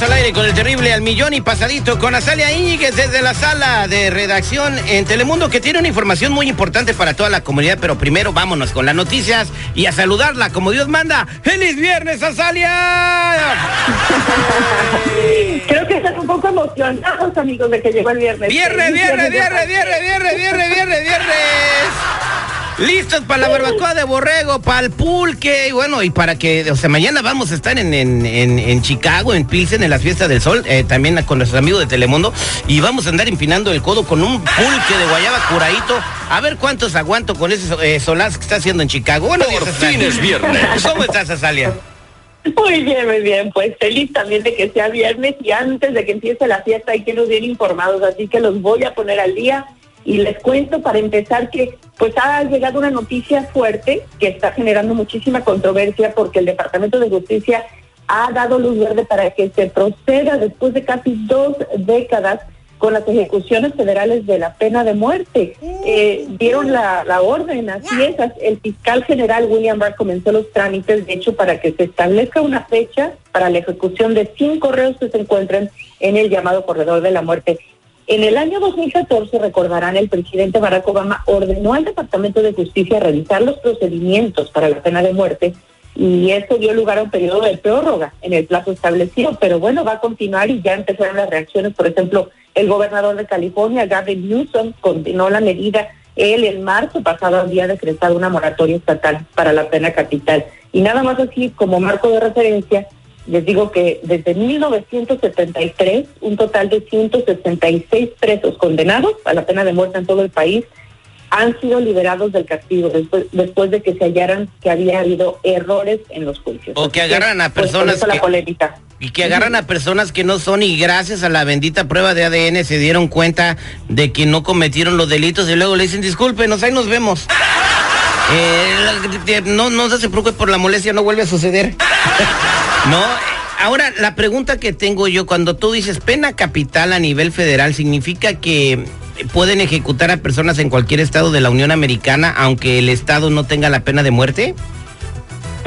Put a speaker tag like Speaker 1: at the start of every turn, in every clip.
Speaker 1: Estamos al aire con el terrible al millón y pasadito con Azalia Íñiguez desde la sala de redacción en Telemundo que tiene una información muy importante para toda la comunidad, pero primero vámonos con las noticias y a saludarla como Dios manda. ¡Feliz viernes, Azalia!
Speaker 2: Creo que están un poco emocionados, amigos, de que llegó el viernes.
Speaker 1: Viernes, viernes, viernes, viernes, viernes, viernes, viernes, viernes. Listos para la barbacoa de borrego, para el pulque, y bueno, y para que, o sea, mañana vamos a estar en, en, en, en Chicago, en Pilsen, en las fiestas del sol, eh, también con nuestros amigos de Telemundo, y vamos a andar empinando el codo con un pulque de guayaba curadito, a ver cuántos aguanto con ese eh, solazo que está haciendo en Chicago. Bueno,
Speaker 3: Por fin es viernes.
Speaker 1: ¿Cómo estás, Azalia?
Speaker 2: Muy bien, muy bien. Pues feliz también de que sea viernes y antes de que empiece la fiesta hay que nos bien informados, así que los voy a poner al día. Y les cuento para empezar que pues ha llegado una noticia fuerte que está generando muchísima controversia porque el Departamento de Justicia ha dado luz verde para que se proceda después de casi dos décadas con las ejecuciones federales de la pena de muerte. Eh, dieron la, la orden, así es. El fiscal general William Barr comenzó los trámites, de hecho, para que se establezca una fecha para la ejecución de cinco reos que se encuentran en el llamado corredor de la muerte. En el año 2014, recordarán, el presidente Barack Obama ordenó al Departamento de Justicia revisar los procedimientos para la pena de muerte y eso dio lugar a un periodo de prórroga en el plazo establecido, pero bueno, va a continuar y ya empezaron las reacciones. Por ejemplo, el gobernador de California, Gavin Newsom, condenó la medida. Él en marzo pasado había decretado una moratoria estatal para la pena capital. Y nada más así como marco de referencia, les digo que desde 1973, un total de 166 presos condenados a la pena de muerte en todo el país han sido liberados del castigo después, después de que se hallaran que había habido errores en los juicios.
Speaker 1: O que agarran a personas que-. Y que agarran a personas que no son y gracias a la bendita prueba de ADN se dieron cuenta de que no cometieron los delitos y luego le dicen discúlpenos, ahí nos vemos. Eh, no, no se preocupe por la molestia, no vuelve a suceder. no, ahora la pregunta que tengo yo, cuando tú dices pena capital a nivel federal, ¿significa que pueden ejecutar a personas en cualquier estado de la Unión Americana aunque el estado no tenga la pena de muerte?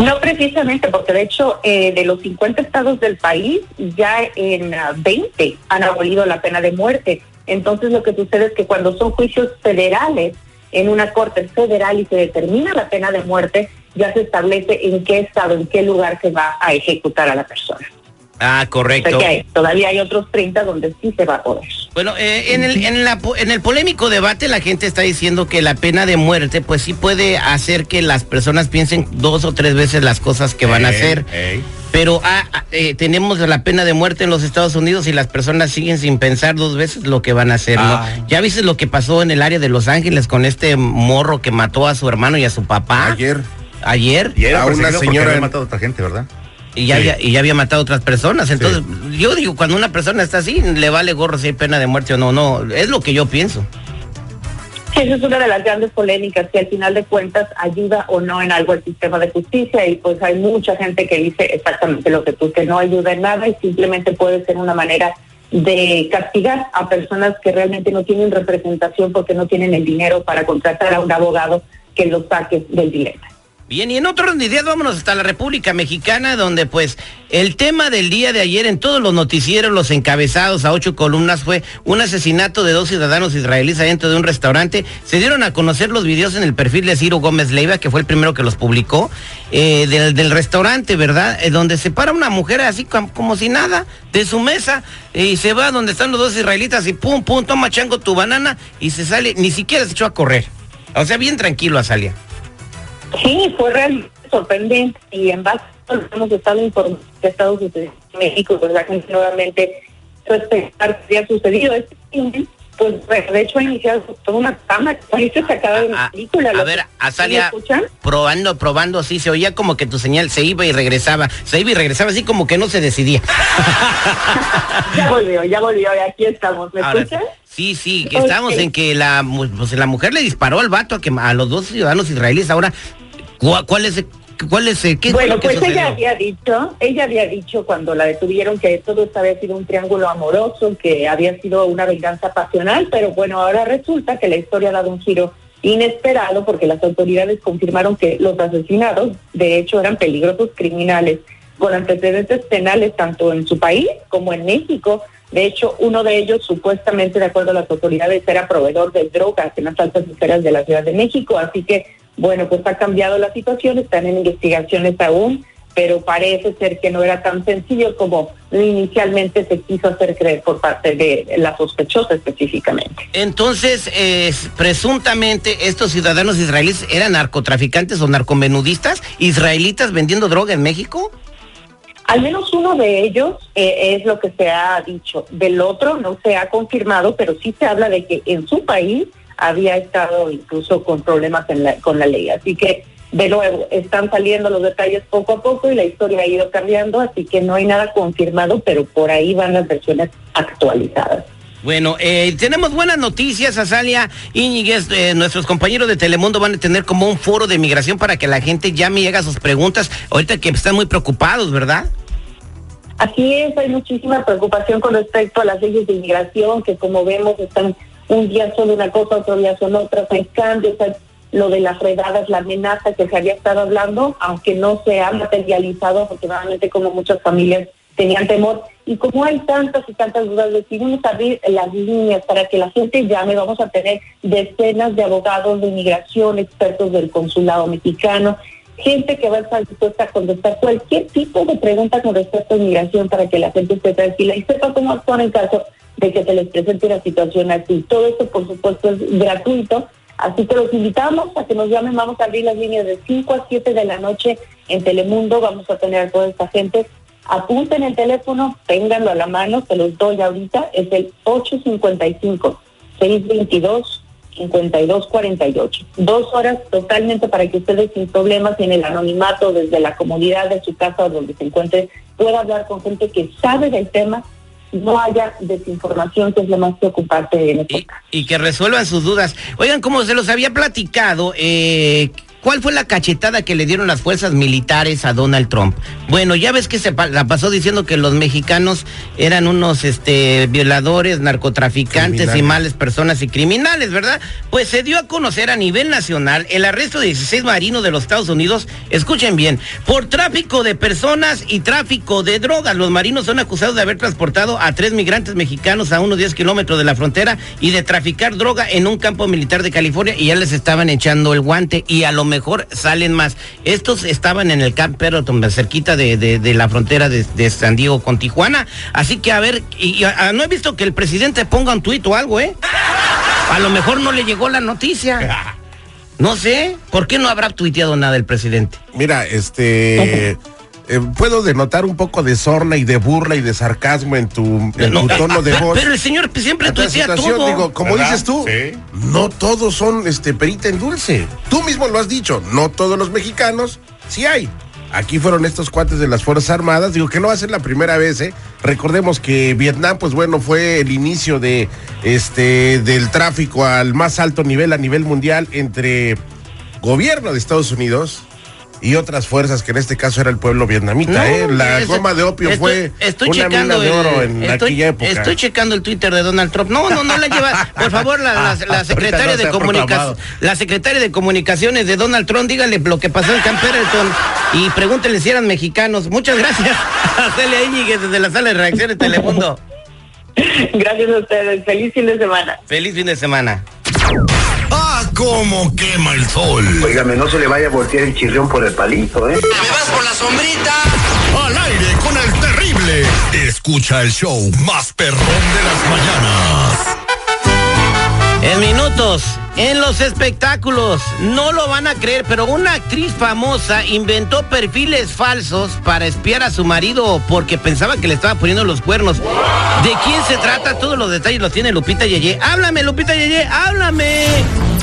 Speaker 2: No precisamente, porque de hecho eh, de los 50 estados del país, ya en ah, 20 han abolido la pena de muerte. Entonces lo que sucede es que cuando son juicios federales en una corte federal y se determina la pena de muerte, ya se establece en qué estado, en qué lugar se va a ejecutar a la persona.
Speaker 1: Ah,
Speaker 2: O
Speaker 1: correcto.
Speaker 2: sea que hay- todavía hay otros 30 donde sí se va a poder.
Speaker 1: Bueno, eh, en, el, en, la po- en el polémico debate la gente está diciendo que la pena de muerte pues sí puede hacer que las personas piensen dos o tres veces las cosas que van a hacer. Pero ah, ah, eh, tenemos la pena de muerte en los Estados Unidos y las personas siguen sin pensar dos veces lo que van a hacer, ¿no?
Speaker 4: Ah.
Speaker 1: Ya viste lo que pasó en el área de Los Ángeles con este morro que mató a su hermano y a su papá.
Speaker 4: Ayer.
Speaker 1: Ayer.
Speaker 4: Y era
Speaker 5: A una
Speaker 4: perseguido porque
Speaker 5: señora
Speaker 4: había matado a otra gente, ¿verdad?
Speaker 1: Y ya,
Speaker 4: Sí.
Speaker 1: había, y ya había matado a otras personas. Entonces, yo digo, cuando una persona está así, le vale gorro si hay pena de muerte o no. No, es lo que yo pienso.
Speaker 2: Esa es una de las grandes polémicas, que al final de cuentas ayuda o no en algo el sistema de justicia y pues hay mucha gente que dice exactamente lo que tú, que no ayuda en nada y simplemente puede ser una manera de castigar a personas que realmente no tienen representación porque no tienen el dinero para contratar a un abogado que los saque del dilema.
Speaker 1: Bien, y en otros días vámonos hasta la República Mexicana, donde pues el tema del día de ayer en todos los noticieros, los encabezados a ocho columnas fue un asesinato de dos ciudadanos israelíes adentro de un restaurante. Se dieron a conocer los videos en el perfil de Ciro Gómez Leiva, que fue el primero que los publicó, eh, del, del restaurante, ¿verdad? Eh, donde se para una mujer así com- como, si nada de su mesa y se va donde están los dos israelitas y pum, pum, toma chango tu banana y se sale, ni siquiera se echó a correr. O sea, bien tranquilo a Salia.
Speaker 2: Sí, fue realmente sorprendente y en base a lo que hemos estado informando que ha estado sucediendo en México, pues la gente nuevamente respetar que había sucedido. Este pues de hecho ha iniciado toda una cama que parece sacada de una película.
Speaker 1: a
Speaker 2: ¿Lo-
Speaker 1: ver,
Speaker 2: ¿sí
Speaker 1: Azalia, probando, probando, sí, se oía como que tu señal se iba y regresaba, se iba y regresaba, así como que no se decidía.
Speaker 2: Ya volvió, ya volvió y aquí estamos. ¿Me
Speaker 1: Ahora,
Speaker 2: escuchan?
Speaker 1: sí, sí, que estamos en que la, pues, la mujer le disparó al vato a, que, a los dos ciudadanos israelíes. Ahora, ¿Cuál, es, cuál es, qué fue
Speaker 2: Bueno, pues
Speaker 1: sucedió?
Speaker 2: ella había dicho, ella había dicho cuando la detuvieron que todo esto había sido un triángulo amoroso, que había sido una venganza pasional, pero bueno, ahora resulta que la historia ha dado un giro inesperado porque las autoridades confirmaron que los asesinados, de hecho, eran peligrosos criminales con antecedentes penales tanto en su país como en México. De hecho, uno de ellos, supuestamente, de acuerdo a las autoridades, era proveedor de drogas en las altas esferas de la Ciudad de México. Así que, bueno, pues ha cambiado la situación, están en investigaciones aún, pero parece ser que no era tan sencillo como inicialmente se quiso hacer creer por parte de la sospechosa específicamente.
Speaker 1: Entonces, eh, presuntamente estos ciudadanos israelíes eran narcotraficantes o narcomenudistas israelitas vendiendo droga en México.
Speaker 2: Al menos uno de ellos eh, es lo que se ha dicho. Del otro no se ha confirmado, pero sí se habla de que en su país había estado incluso con problemas en la- con la ley. Así que, de nuevo, están saliendo los detalles poco a poco y la historia ha ido cambiando, así que no hay nada confirmado, pero por ahí van las versiones actualizadas.
Speaker 1: Bueno, eh, tenemos buenas noticias, Azalia Íñiguez. eh, nuestros compañeros de Telemundo van a tener como un foro de migración para que la gente llame y haga sus preguntas. Ahorita que están muy preocupados, ¿verdad?
Speaker 2: Así es, hay muchísima preocupación con respecto a las leyes de inmigración, que como vemos están un día son una cosa, otro día son otras, hay cambios, hay lo de las redadas, la amenaza que se había estado hablando, aunque no se ha materializado, afortunadamente como muchas familias tenían temor. Y como hay tantas y tantas dudas, decidimos abrir las líneas para que la gente llame. Vamos a tener decenas de abogados de inmigración, expertos del consulado mexicano, gente que va a estar dispuesta a contestar cualquier tipo de pregunta con respecto a inmigración para que la gente esté tranquila y sepa cómo actuar en caso de que se les presente una situación así. Todo esto, por supuesto, es gratuito. Así que los invitamos a que nos llamen. Vamos a abrir las líneas de 5 a 7 de la noche en Telemundo. Vamos a tener a toda esta gente. Apunten el teléfono, ténganlo a la mano, se los doy ahorita. Es el 855-622-5248. Dos horas totalmente para que ustedes sin problemas en el anonimato desde la comodidad de su casa o donde se encuentre pueda hablar con gente que sabe del tema no haya desinformación, que es lo más preocupante en este
Speaker 1: Y, y que resuelvan sus dudas. Oigan, como se los había platicado, eh, ¿cuál fue la cachetada que le dieron las fuerzas militares a Donald Trump? Bueno, ya ves que se pa- la pasó diciendo que los mexicanos eran unos este, violadores, narcotraficantes y males personas y criminales, ¿verdad? Pues se dio a conocer a nivel nacional el arresto de 16 marinos de los Estados Unidos, escuchen bien, por tráfico de personas y tráfico de drogas. Los marinos son acusados de haber transportado a tres migrantes mexicanos a unos 10 kilómetros de la frontera y de traficar droga en un campo militar de California y ya les estaban echando el guante y a lo mejor salen más. Estos estaban en el Camp Pendleton, cerquita de, de- de la frontera de, de San Diego con Tijuana. Así que a ver, y, ah, no he visto que el presidente ponga un tuit o algo, ¿eh? A lo mejor no le llegó la noticia. No sé, ¿por qué no habrá tuiteado nada el presidente?
Speaker 6: Mira, este. Eh, puedo denotar un poco de sorna y de burla y de sarcasmo en tu, en
Speaker 1: No,
Speaker 6: tu tono de voz.
Speaker 1: Pero el señor siempre tuitea
Speaker 6: situación,
Speaker 1: todo.
Speaker 6: digo, como
Speaker 7: ¿Verdad?
Speaker 6: dices tú,
Speaker 7: Sí.
Speaker 6: no todos son este perita en dulce. Tú mismo lo has dicho, no todos los mexicanos, sí hay. Aquí fueron estos cuates de las Fuerzas Armadas, digo que no va a ser la primera vez, ¿eh? Recordemos que Vietnam, pues bueno, fue el inicio de este del tráfico al más alto nivel a nivel mundial entre gobierno de Estados Unidos y otras fuerzas que en este caso era el pueblo vietnamita,
Speaker 1: No,
Speaker 6: ¿eh? La
Speaker 1: eso-
Speaker 6: goma de opio
Speaker 1: estoy-
Speaker 6: fue
Speaker 1: estoy
Speaker 6: una
Speaker 1: checando
Speaker 6: mina de
Speaker 1: el-
Speaker 6: oro en
Speaker 1: estoy,
Speaker 6: aquella época.
Speaker 1: Estoy checando el Twitter de Donald Trump. No, no, no la lleva. Por favor, la, la- la
Speaker 6: Ahorita
Speaker 1: secretaria
Speaker 6: no
Speaker 1: de
Speaker 6: proclamado.
Speaker 1: la secretaria de comunicaciones de Donald Trump, dígale lo que pasó en Camp Pendleton y pregúntenle si eran mexicanos. Muchas gracias a Celia Íñiguez desde la sala de reacciones de Telemundo.
Speaker 2: Gracias a ustedes. Feliz fin de semana.
Speaker 1: Feliz fin de semana.
Speaker 7: ¡Ah, cómo quema el sol!
Speaker 4: Óigame, no se le vaya a voltear el chirrión por el palito, ¿eh?
Speaker 7: Al aire con el terrible. Escucha el show más perrón de las mañanas.
Speaker 1: En minutos, en los espectáculos, no lo van a creer, pero una actriz famosa inventó perfiles falsos para espiar a su marido porque pensaba que le estaba poniendo los cuernos. ¿De quién se trata? Todos los detalles los tiene Lupita Yeye. Háblame, Lupita Yeye, háblame.